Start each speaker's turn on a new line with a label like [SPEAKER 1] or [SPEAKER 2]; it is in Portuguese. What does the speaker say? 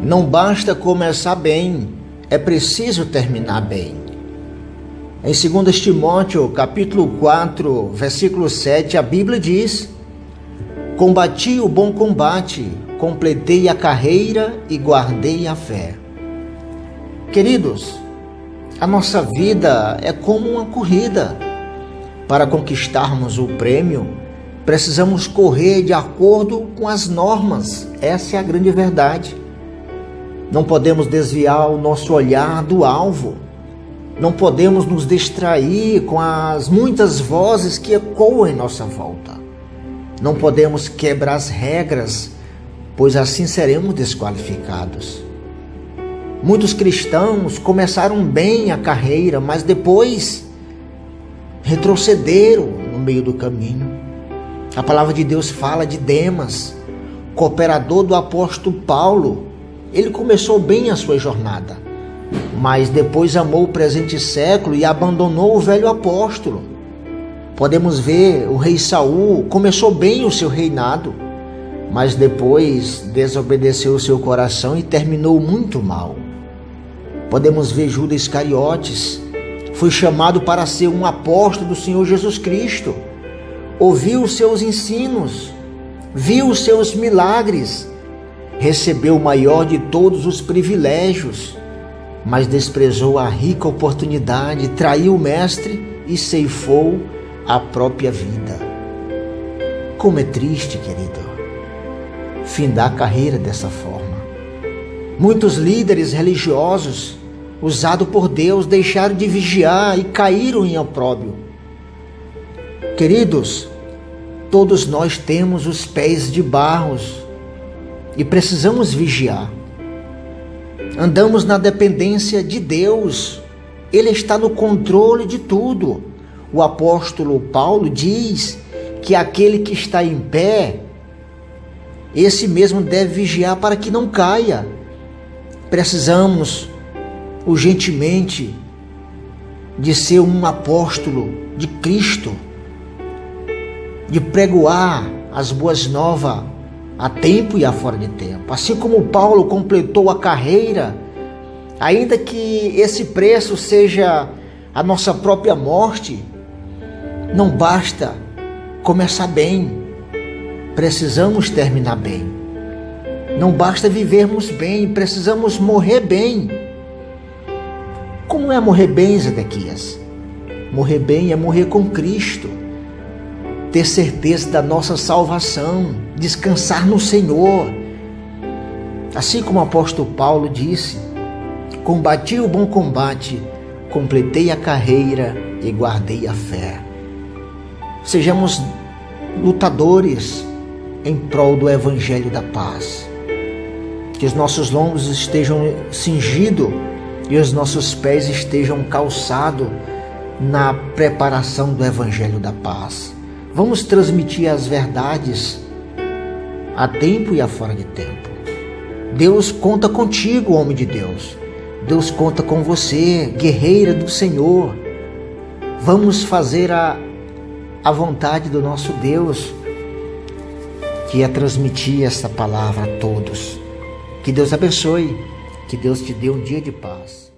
[SPEAKER 1] Não basta começar bem, é preciso terminar bem. Em 2 Timóteo, capítulo 4, versículo 7, a Bíblia diz: Combati o bom combate, completei a carreira e guardei a fé. Queridos, a nossa vida é como uma corrida. Para conquistarmos o prêmio, precisamos correr de acordo com as normas. Essa é a grande verdade. Não podemos desviar o nosso olhar do alvo. Não podemos nos distrair com as muitas vozes que ecoam em nossa volta. Não podemos quebrar as regras, pois assim seremos desqualificados. Muitos cristãos começaram bem a carreira, mas depois retrocederam no meio do caminho. A palavra de Deus fala de Demas, cooperador do apóstolo Paulo, ele começou bem a sua jornada, mas depois amou o presente século e abandonou o velho apóstolo. Podemos ver o rei Saul começou bem o seu reinado, mas depois desobedeceu o seu coração e terminou muito mal. Podemos ver Judas Iscariotes, foi chamado para ser um apóstolo do Senhor Jesus Cristo, ouviu os seus ensinos, viu os seus milagres, recebeu o maior de todos os privilégios, mas desprezou a rica oportunidade, traiu o Mestre e ceifou a própria vida. Como é triste, querido, findar a carreira dessa forma. Muitos líderes religiosos, usados por Deus, deixaram de vigiar e caíram em opróbio. Queridos, todos nós temos os pés de barros e precisamos vigiar. Andamos na dependência de Deus, Ele está no controle de tudo. O apóstolo Paulo diz que aquele que está em pé, esse mesmo deve vigiar para que não caia. Precisamos urgentemente de ser um apóstolo de Cristo, de pregoar as boas novas a tempo e a fora de tempo. Assim como Paulo completou a carreira, ainda que esse preço seja a nossa própria morte, não basta começar bem, precisamos terminar bem. Não basta vivermos bem, precisamos morrer bem. Como é morrer bem, Zedequias? Morrer bem é morrer com Cristo ter certeza da nossa salvação, descansar no Senhor. Assim como o apóstolo Paulo disse: Combati o bom combate, completei a carreira e guardei a fé. Sejamos lutadores em prol do evangelho da paz. Que os nossos lombos estejam cingidos e os nossos pés estejam calçados na preparação do evangelho da paz. Vamos transmitir as verdades a tempo e a fora de tempo. Deus conta contigo, homem de Deus. Deus conta com você, guerreira do Senhor. Vamos fazer a, a vontade do nosso Deus, que é transmitir essa palavra a todos. Que Deus abençoe, que Deus te dê um dia de paz.